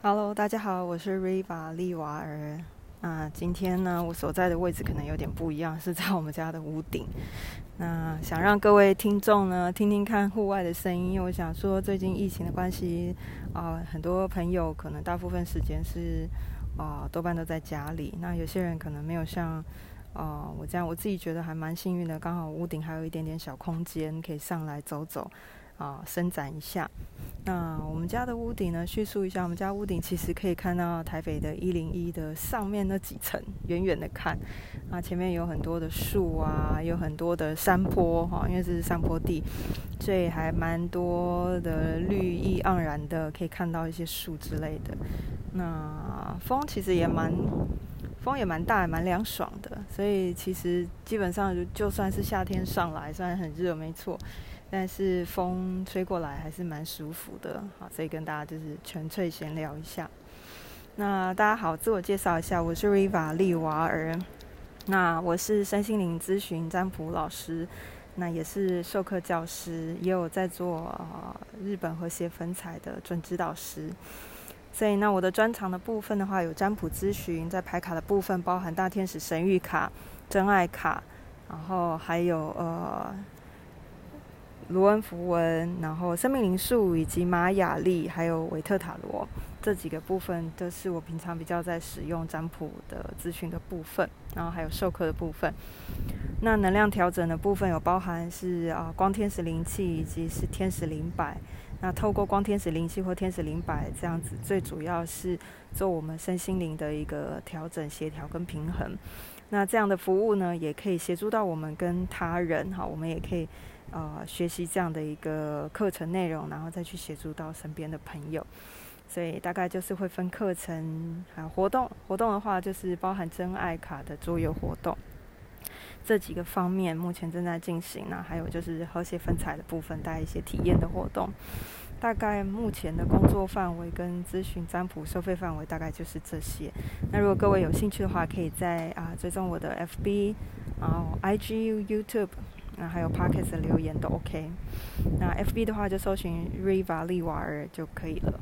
Hello，大家好，我是 Riva 利瓦尔。那今天呢，我所在的位置可能有点不一样，是在我们家的屋顶。那想让各位听众呢，听听看户外的声音，我想说，最近疫情的关系，啊，很多朋友可能大部分时间是啊，多半都在家里。那有些人可能没有像啊我这样，我自己觉得还蛮幸运的，刚好屋顶还有一点点小空间，可以上来走走。啊，伸展一下。那我们家的屋顶呢？叙述一下，我们家屋顶其实可以看到台北的一零一的上面那几层，远远的看，啊，前面有很多的树啊，有很多的山坡哈，因为这是山坡地，所以还蛮多的绿意盎然的，可以看到一些树之类的。那风其实也蛮，风也蛮大，蛮凉爽的，所以其实基本上就算是夏天上来，虽然很热，没错。但是风吹过来还是蛮舒服的，好，所以跟大家就是纯粹闲聊一下。那大家好，自我介绍一下，我是 Riva 利瓦尔。那我是身心灵咨询占卜老师，那也是授课教师，也有在做日本和谐粉彩的准指导师。所以那我的专长的部分的话，有占卜咨询，在牌卡的部分包含大天使神谕卡、真爱卡，然后还有呃。卢恩符文，然后生命灵数，以及玛雅历，还有维特塔罗这几个部分，都是我平常比较在使用占卜的咨询的部分，然后还有授课的部分。那能量调整的部分有包含是啊光天使灵气，以及是天使灵摆。那透过光天使灵气或天使灵摆这样子，最主要是做我们身心灵的一个调整、协调跟平衡。那这样的服务呢，也可以协助到我们跟他人，哈，我们也可以。呃，学习这样的一个课程内容，然后再去协助到身边的朋友，所以大概就是会分课程还有活动。活动的话，就是包含真爱卡的桌游活动，这几个方面目前正在进行。那还有就是和谐分彩的部分，带一些体验的活动。大概目前的工作范围跟咨询占卜收费范围大概就是这些。那如果各位有兴趣的话，可以在啊追踪我的 FB，然后 IG、YouTube。那还有 Pockets 的留言都 OK。那 FB 的话就搜寻 Riva 利瓦尔就可以了。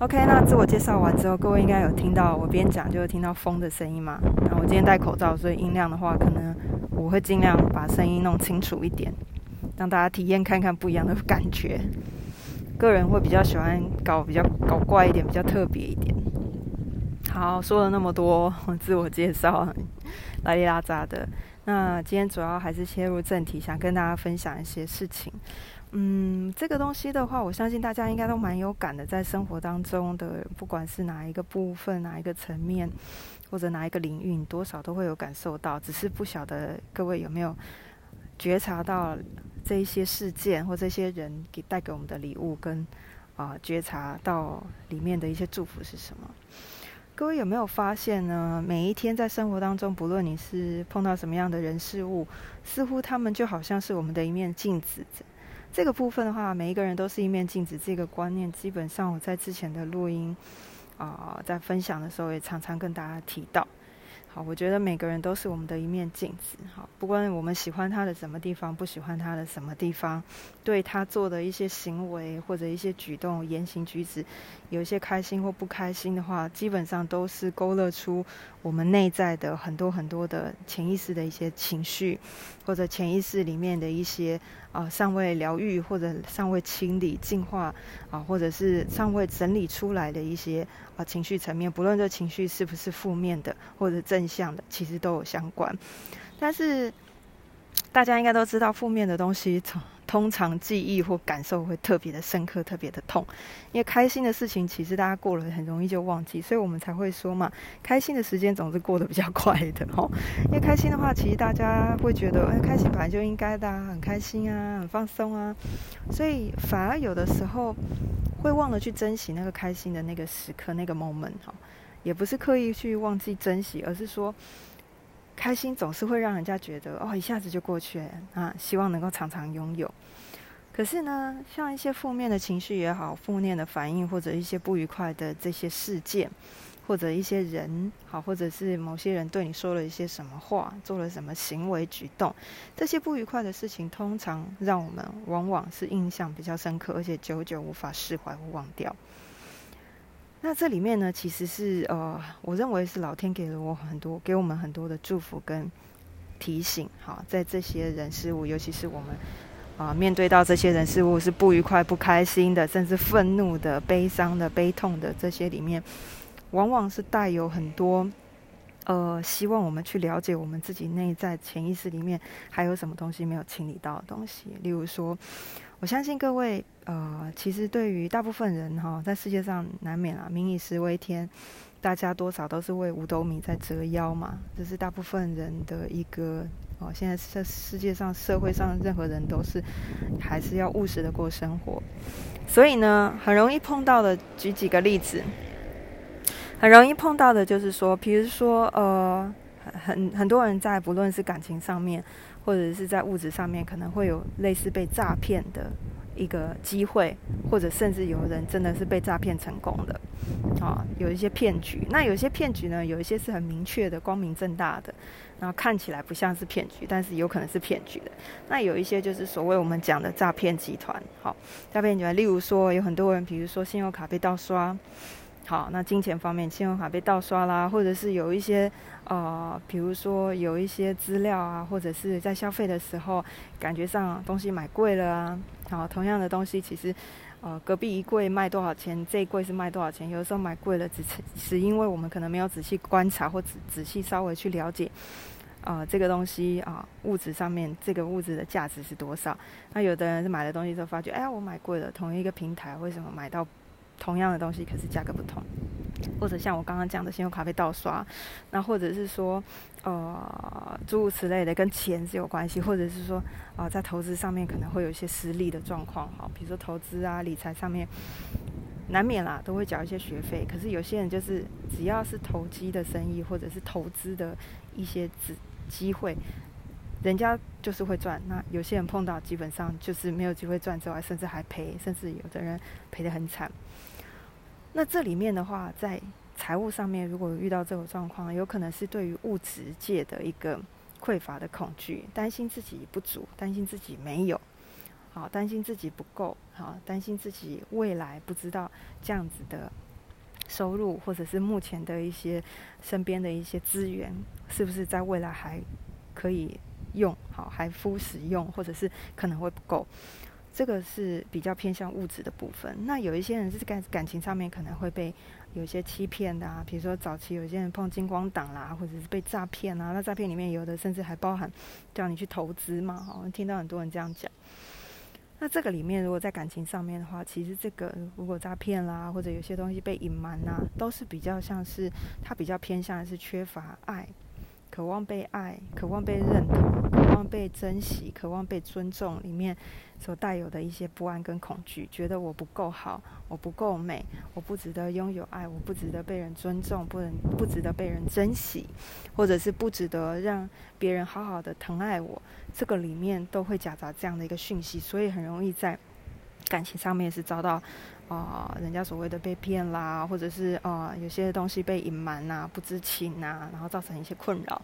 OK，那自我介绍完之后，各位应该有听到我边讲就会听到风的声音嘛？那我今天戴口罩，所以音量的话，可能我会尽量把声音弄清楚一点，让大家体验看看不一样的感觉。个人会比较喜欢搞比较搞怪一点，比较特别一点。好，说了那么多自我介绍，拉里拉扎的。那今天主要还是切入正题，想跟大家分享一些事情。嗯，这个东西的话，我相信大家应该都蛮有感的，在生活当中的，不管是哪一个部分、哪一个层面，或者哪一个领域，多少都会有感受到。只是不晓得各位有没有觉察到这一些事件或这些人给带给我们的礼物，跟啊觉察到里面的一些祝福是什么？各位有没有发现呢？每一天在生活当中，不论你是碰到什么样的人事物，似乎他们就好像是我们的一面镜子。这个部分的话，每一个人都是一面镜子。这个观念，基本上我在之前的录音啊，在分享的时候也常常跟大家提到。好，我觉得每个人都是我们的一面镜子。好，不管我们喜欢他的什么地方，不喜欢他的什么地方，对他做的一些行为或者一些举动、言行举止，有一些开心或不开心的话，基本上都是勾勒出我们内在的很多很多的潜意识的一些情绪，或者潜意识里面的一些啊尚未疗愈或者尚未清理净化啊，或者是尚未整理出来的一些啊情绪层面，不论这情绪是不是负面的或者正。正向的其实都有相关，但是大家应该都知道，负面的东西通通常记忆或感受会特别的深刻，特别的痛。因为开心的事情，其实大家过了很容易就忘记，所以我们才会说嘛，开心的时间总是过得比较快的哈。因为开心的话，其实大家会觉得，哎，开心本来就应该的，很开心啊，很放松啊，所以反而有的时候会忘了去珍惜那个开心的那个时刻，那个 moment 哈。也不是刻意去忘记珍惜，而是说，开心总是会让人家觉得哦，一下子就过去了啊，希望能够常常拥有。可是呢，像一些负面的情绪也好，负面的反应或者一些不愉快的这些事件，或者一些人好，或者是某些人对你说了一些什么话，做了什么行为举动，这些不愉快的事情，通常让我们往往是印象比较深刻，而且久久无法释怀或忘掉。那这里面呢，其实是呃，我认为是老天给了我很多，给我们很多的祝福跟提醒。好，在这些人事物，尤其是我们啊，面对到这些人事物是不愉快、不开心的，甚至愤怒的、悲伤的、悲痛的这些里面，往往是带有很多呃，希望我们去了解我们自己内在潜意识里面还有什么东西没有清理到的东西，例如说。我相信各位，呃，其实对于大部分人哈，在世界上难免啊，民以食为天，大家多少都是为五斗米在折腰嘛，这是大部分人的一个哦。现在在世界上，社会上任何人都是还是要务实的过生活，所以呢，很容易碰到的，举几个例子，很容易碰到的就是说，比如说，呃，很很多人在不论是感情上面。或者是在物质上面可能会有类似被诈骗的一个机会，或者甚至有人真的是被诈骗成功的，啊，有一些骗局。那有些骗局呢，有一些是很明确的、光明正大的，然后看起来不像是骗局，但是有可能是骗局的。那有一些就是所谓我们讲的诈骗集团，好，诈骗集团，例如说有很多人，比如说信用卡被盗刷。好，那金钱方面，信用卡被盗刷啦，或者是有一些呃，比如说有一些资料啊，或者是在消费的时候，感觉上东西买贵了啊。好，同样的东西，其实呃，隔壁一柜卖多少钱，这一柜是卖多少钱？有的时候买贵了，只是是因为我们可能没有仔细观察或仔仔细稍微去了解，啊，这个东西啊，物质上面这个物质的价值是多少？那有的人是买了东西之后发觉，哎，我买贵了，同一个平台为什么买到？同样的东西，可是价格不同，或者像我刚刚讲的信用卡被盗刷，那或者是说，呃，诸如此类的，跟钱是有关系，或者是说，啊，在投资上面可能会有一些失利的状况，哈，比如说投资啊、理财上面，难免啦，都会缴一些学费。可是有些人就是只要是投机的生意，或者是投资的一些机机会，人家就是会赚。那有些人碰到基本上就是没有机会赚之外，甚至还赔，甚至有的人赔得很惨。那这里面的话，在财务上面，如果遇到这种状况，有可能是对于物质界的一个匮乏的恐惧，担心自己不足，担心自己没有，好，担心自己不够，好，担心自己未来不知道这样子的收入，或者是目前的一些身边的一些资源，是不是在未来还可以用，好，还敷使用，或者是可能会不够。这个是比较偏向物质的部分。那有一些人是感感情上面可能会被有一些欺骗的啊，比如说早期有些人碰金光党啦，或者是被诈骗啊。那诈骗里面有的甚至还包含叫你去投资嘛，哈，听到很多人这样讲。那这个里面如果在感情上面的话，其实这个如果诈骗啦，或者有些东西被隐瞒呐，都是比较像是他比较偏向的是缺乏爱。渴望被爱，渴望被认同，渴望被珍惜，渴望被尊重，里面所带有的一些不安跟恐惧，觉得我不够好，我不够美，我不值得拥有爱，我不值得被人尊重，不能不值得被人珍惜，或者是不值得让别人好好的疼爱我，这个里面都会夹杂这样的一个讯息，所以很容易在感情上面是遭到。啊，人家所谓的被骗啦，或者是啊，有些东西被隐瞒呐，不知情呐，然后造成一些困扰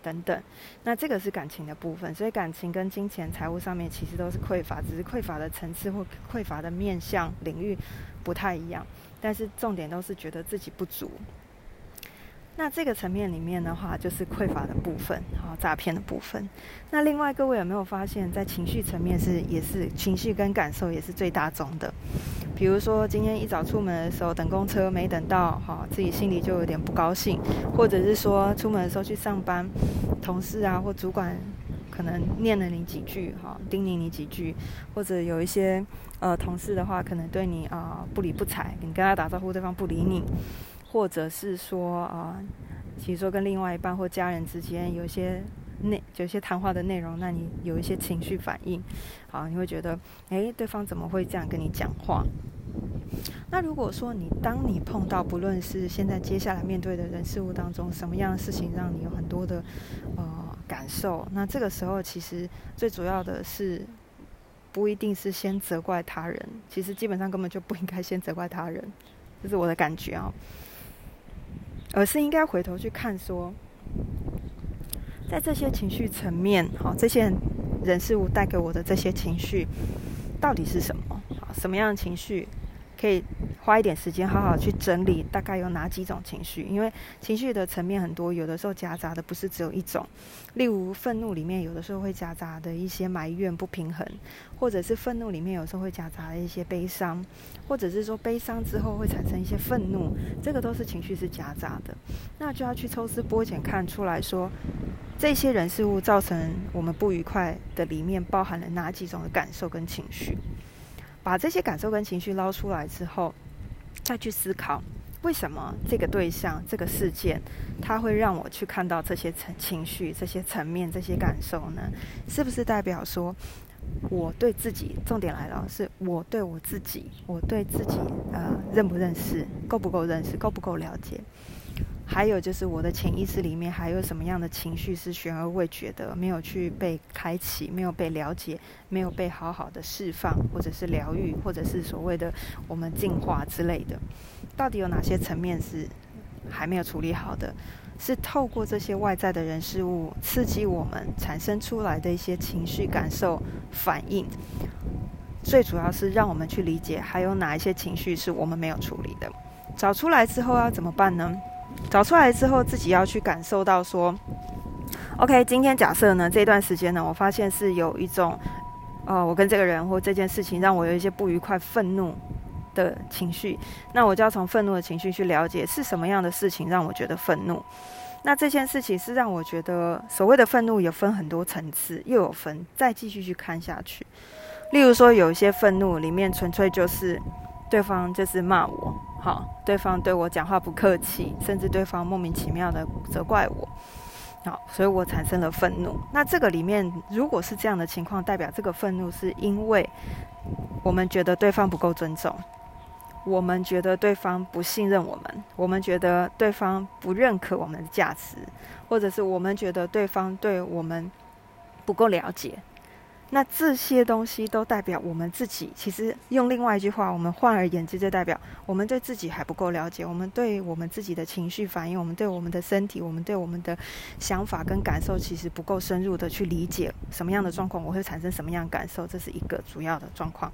等等。那这个是感情的部分，所以感情跟金钱、财务上面其实都是匮乏，只是匮乏的层次或匮乏的面向领域不太一样，但是重点都是觉得自己不足。那这个层面里面的话，就是匮乏的部分，好诈骗的部分。那另外各位有没有发现，在情绪层面是也是情绪跟感受也是最大宗的。比如说今天一早出门的时候等公车没等到，哈自己心里就有点不高兴；或者是说出门的时候去上班，同事啊或主管可能念了你几句，哈叮咛你几句；或者有一些呃同事的话，可能对你啊不理不睬，你跟他打招呼，对方不理你。或者是说啊，其实说跟另外一半或家人之间有一些内有一些谈话的内容，那你有一些情绪反应，好，你会觉得，哎，对方怎么会这样跟你讲话？那如果说你当你碰到不论是现在接下来面对的人事物当中，什么样的事情让你有很多的呃感受，那这个时候其实最主要的是不一定是先责怪他人，其实基本上根本就不应该先责怪他人，这是我的感觉啊。而是应该回头去看，说，在这些情绪层面，好，这些人事物带给我的这些情绪，到底是什么？好，什么样的情绪可以花一点时间好好去整理，大概有哪几种情绪？因为情绪的层面很多，有的时候夹杂的不是只有一种。例如愤怒里面，有的时候会夹杂的一些埋怨、不平衡，或者是愤怒里面有时候会夹杂的一些悲伤，或者是说悲伤之后会产生一些愤怒，这个都是情绪是夹杂的。那就要去抽丝剥茧，看出来说这些人事物造成我们不愉快的里面包含了哪几种的感受跟情绪。把这些感受跟情绪捞出来之后，再去思考为什么这个对象、这个事件，它会让我去看到这些层情绪、这些层面、这些感受呢？是不是代表说我对自己？重点来了，是我对我自己，我对自己呃认不认识，够不够认识，够不够了解？还有就是我的潜意识里面还有什么样的情绪是悬而未决的，没有去被开启，没有被了解，没有被好好的释放，或者是疗愈，或者是所谓的我们进化之类的，到底有哪些层面是还没有处理好的？是透过这些外在的人事物刺激我们产生出来的一些情绪感受反应，最主要是让我们去理解还有哪一些情绪是我们没有处理的，找出来之后要怎么办呢？找出来之后，自己要去感受到说，OK，今天假设呢这段时间呢，我发现是有一种，呃，我跟这个人或这件事情让我有一些不愉快、愤怒的情绪，那我就要从愤怒的情绪去了解是什么样的事情让我觉得愤怒。那这件事情是让我觉得所谓的愤怒有分很多层次，又有分，再继续去看下去。例如说，有一些愤怒里面纯粹就是对方就是骂我。好，对方对我讲话不客气，甚至对方莫名其妙的责怪我，好，所以我产生了愤怒。那这个里面，如果是这样的情况，代表这个愤怒是因为我们觉得对方不够尊重，我们觉得对方不信任我们，我们觉得对方不认可我们的价值，或者是我们觉得对方对我们不够了解。那这些东西都代表我们自己。其实用另外一句话，我们换而言之，就代表我们对自己还不够了解。我们对我们自己的情绪反应，我们对我们的身体，我们对我们的想法跟感受，其实不够深入的去理解什么样的状况我会产生什么样的感受，这是一个主要的状况。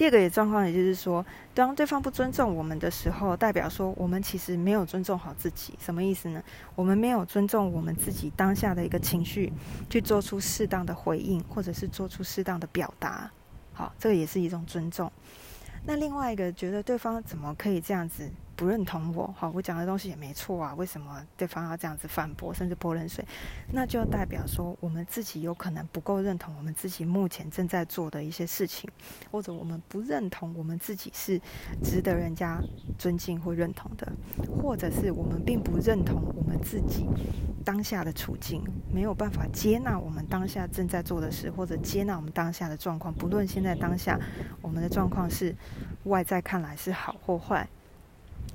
第二个也状况，也就是说，当对方不尊重我们的时候，代表说我们其实没有尊重好自己。什么意思呢？我们没有尊重我们自己当下的一个情绪，去做出适当的回应，或者是做出适当的表达。好，这个也是一种尊重。那另外一个，觉得对方怎么可以这样子？不认同我，好，我讲的东西也没错啊，为什么对方要这样子反驳，甚至泼冷水？那就代表说，我们自己有可能不够认同我们自己目前正在做的。一些事情，或者我们不认同我们自己是值得人家尊敬或认同的，或者是我们并不认同我们自己当下的。处境，没有办法接纳我们当下正在做的。事，或者接纳我们当下的。状况，不论现在当下我们的。状况是外在看来是好或坏。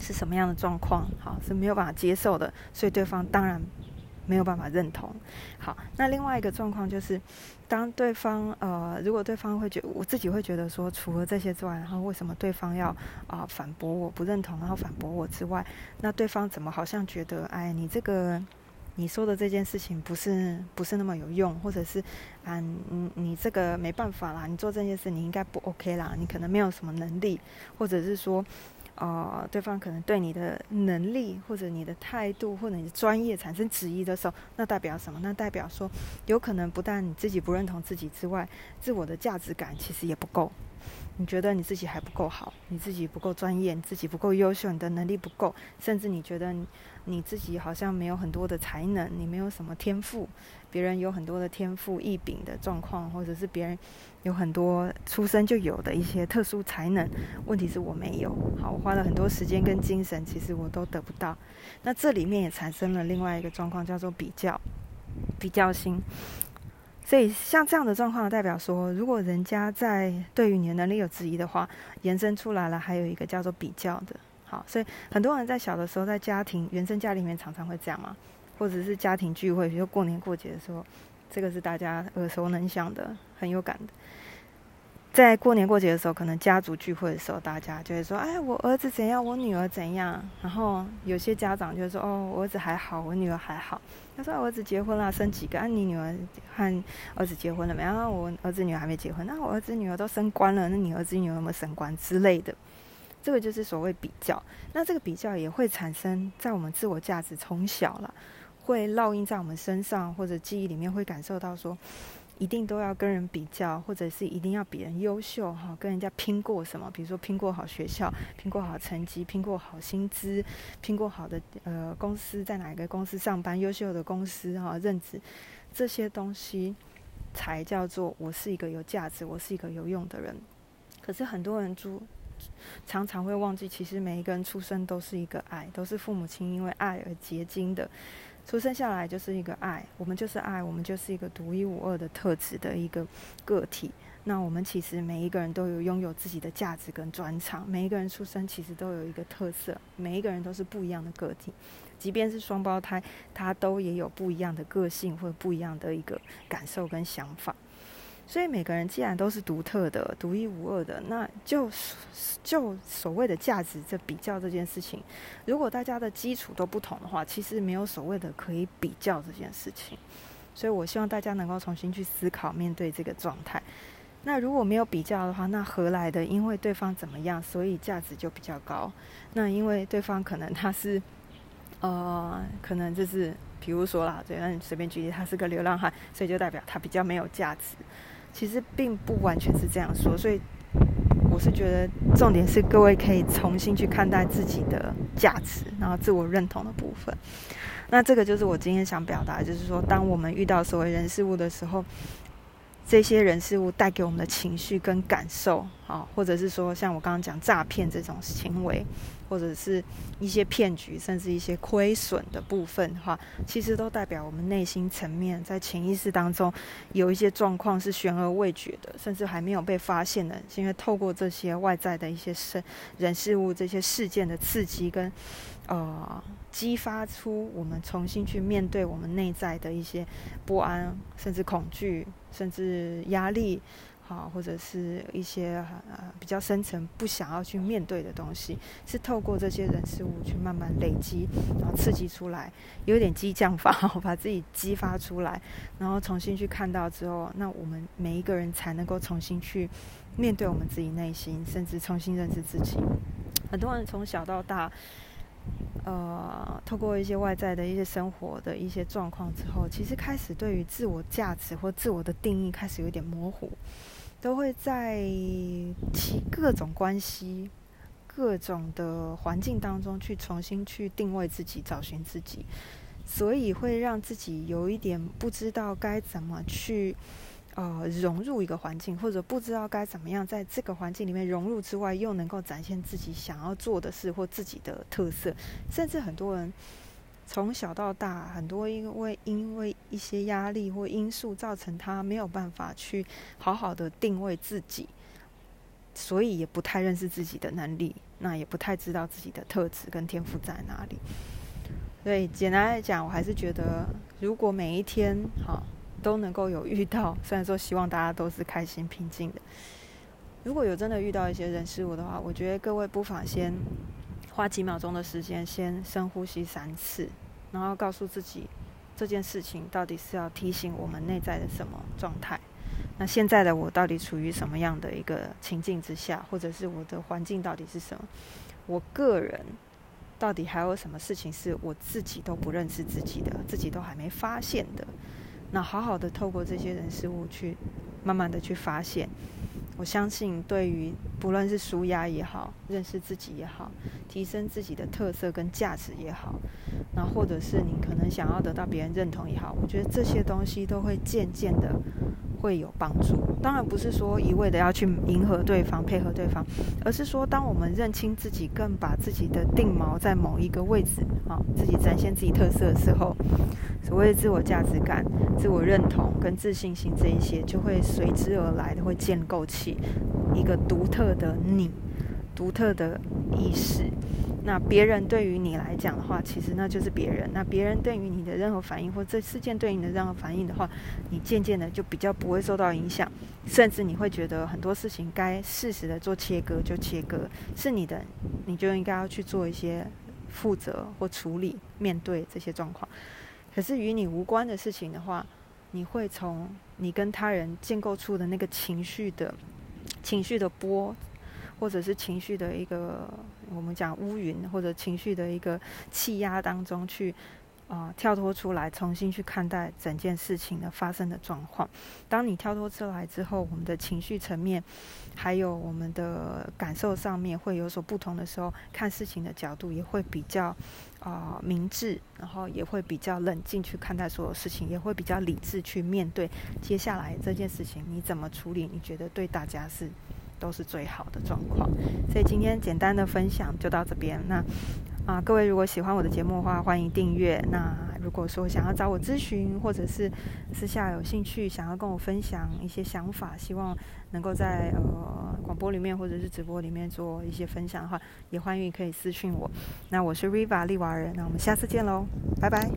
是什么样的状况？好是没有办法接受的，所以对方当然没有办法认同。好，那另外一个状况就是，当对方呃，如果对方会觉，我自己会觉得说，除了这些之外，然后为什么对方要啊反驳我不认同，然后反驳我之外，那对方怎么好像觉得，哎，你这个你说的这件事情不是不是那么有用，或者是啊，你你这个没办法啦，你做这件事你应该不 OK 啦，你可能没有什么能力，或者是说。哦，对方可能对你的能力或者你的态度或者你的专业产生质疑的时候，那代表什么？那代表说，有可能不但你自己不认同自己之外，自我的价值感其实也不够。你觉得你自己还不够好，你自己不够专业，你自己不够优秀，你的能力不够，甚至你觉得你自己好像没有很多的才能，你没有什么天赋，别人有很多的天赋异禀的状况，或者是别人有很多出生就有的一些特殊才能，问题是我没有。好，我花了很多时间跟精神，其实我都得不到。那这里面也产生了另外一个状况，叫做比较，比较心。所以像这样的状况，代表说，如果人家在对于你的能力有质疑的话，延伸出来了，还有一个叫做比较的。好，所以很多人在小的时候，在家庭原生家里面常常会这样嘛，或者是家庭聚会，比如过年过节的时候，这个是大家耳熟能详的，很有感的。在过年过节的时候，可能家族聚会的时候，大家就会说：“哎，我儿子怎样，我女儿怎样。”然后有些家长就说：“哦，我儿子还好，我女儿还好。”他说：“儿子结婚了，生几个？啊，你女儿和儿子结婚了没？啊，我儿子女儿还没结婚。那我儿子女儿都升官了，那你儿子女儿有没有升官之类的？”这个就是所谓比较。那这个比较也会产生在我们自我价值从小了，会烙印在我们身上，或者记忆里面会感受到说。一定都要跟人比较，或者是一定要比人优秀哈，跟人家拼过什么？比如说拼过好学校，拼过好成绩，拼过好薪资，拼过好的呃公司，在哪一个公司上班，优秀的公司哈，任职这些东西才叫做我是一个有价值，我是一个有用的人。可是很多人就常常会忘记，其实每一个人出生都是一个爱，都是父母亲因为爱而结晶的。出生下来就是一个爱，我们就是爱，我们就是一个独一无二的特质的一个个体。那我们其实每一个人都有拥有自己的价值跟专长，每一个人出生其实都有一个特色，每一个人都是不一样的个体。即便是双胞胎，他都也有不一样的个性或者不一样的一个感受跟想法。所以每个人既然都是独特的、独一无二的，那就就所谓的价值这比较这件事情，如果大家的基础都不同的话，其实没有所谓的可以比较这件事情。所以我希望大家能够重新去思考，面对这个状态。那如果没有比较的话，那何来的？因为对方怎么样，所以价值就比较高。那因为对方可能他是，呃，可能就是比如说啦，对，那你随便举例，他是个流浪汉，所以就代表他比较没有价值。其实并不完全是这样说，所以我是觉得重点是各位可以重新去看待自己的价值，然后自我认同的部分。那这个就是我今天想表达，就是说，当我们遇到所谓人事物的时候，这些人事物带给我们的情绪跟感受，啊，或者是说像我刚刚讲诈骗这种行为。或者是一些骗局，甚至一些亏损的部分，哈，其实都代表我们内心层面在潜意识当中有一些状况是悬而未决的，甚至还没有被发现的。是因为透过这些外在的一些事、人、事物这些事件的刺激，跟呃激发出我们重新去面对我们内在的一些不安，甚至恐惧，甚至压力。啊，或者是一些呃比较深层不想要去面对的东西，是透过这些人事物去慢慢累积，然后刺激出来，有点激将法，把自己激发出来，然后重新去看到之后，那我们每一个人才能够重新去面对我们自己内心，甚至重新认识自己。很多人从小到大。呃，透过一些外在的一些生活的一些状况之后，其实开始对于自我价值或自我的定义开始有点模糊，都会在其各种关系、各种的环境当中去重新去定位自己、找寻自己，所以会让自己有一点不知道该怎么去。呃，融入一个环境，或者不知道该怎么样在这个环境里面融入之外，又能够展现自己想要做的事或自己的特色。甚至很多人从小到大，很多因为因为一些压力或因素，造成他没有办法去好好的定位自己，所以也不太认识自己的能力，那也不太知道自己的特质跟天赋在哪里。所以简单来讲，我还是觉得，如果每一天哈。都能够有遇到，虽然说希望大家都是开心平静的。如果有真的遇到一些人事物的话，我觉得各位不妨先花几秒钟的时间，先深呼吸三次，然后告诉自己这件事情到底是要提醒我们内在的什么状态。那现在的我到底处于什么样的一个情境之下，或者是我的环境到底是什么？我个人到底还有什么事情是我自己都不认识自己的，自己都还没发现的？那好好的透过这些人事物去，慢慢的去发现，我相信对于不论是舒压也好，认识自己也好，提升自己的特色跟价值也好，那或者是你可能想要得到别人认同也好，我觉得这些东西都会渐渐的。会有帮助，当然不是说一味的要去迎合对方、配合对方，而是说，当我们认清自己，更把自己的定锚在某一个位置，啊，自己展现自己特色的时候，所谓的自我价值感、自我认同跟自信心这一些，就会随之而来的，会建构起一个独特的你、独特的意识。那别人对于你来讲的话，其实那就是别人。那别人对于你的任何反应，或这事件对你的任何反应的话，你渐渐的就比较不会受到影响，甚至你会觉得很多事情该适时的做切割就切割，是你的，你就应该要去做一些负责或处理，面对这些状况。可是与你无关的事情的话，你会从你跟他人建构出的那个情绪的情绪的波。或者是情绪的一个我们讲乌云，或者情绪的一个气压当中去。啊，跳脱出来，重新去看待整件事情的发生的状况。当你跳脱出来之后，我们的情绪层面，还有我们的感受上面会有所不同的时候，看事情的角度也会比较啊明智，然后也会比较冷静去看待所有事情，也会比较理智去面对接下来这件事情你怎么处理？你觉得对大家是都是最好的状况。所以今天简单的分享就到这边。那。啊，各位如果喜欢我的节目的话，欢迎订阅。那如果说想要找我咨询，或者是私下有兴趣想要跟我分享一些想法，希望能够在呃广播里面或者是直播里面做一些分享的话，也欢迎可以私讯我。那我是 Riva 利瓦人，那我们下次见喽，拜拜。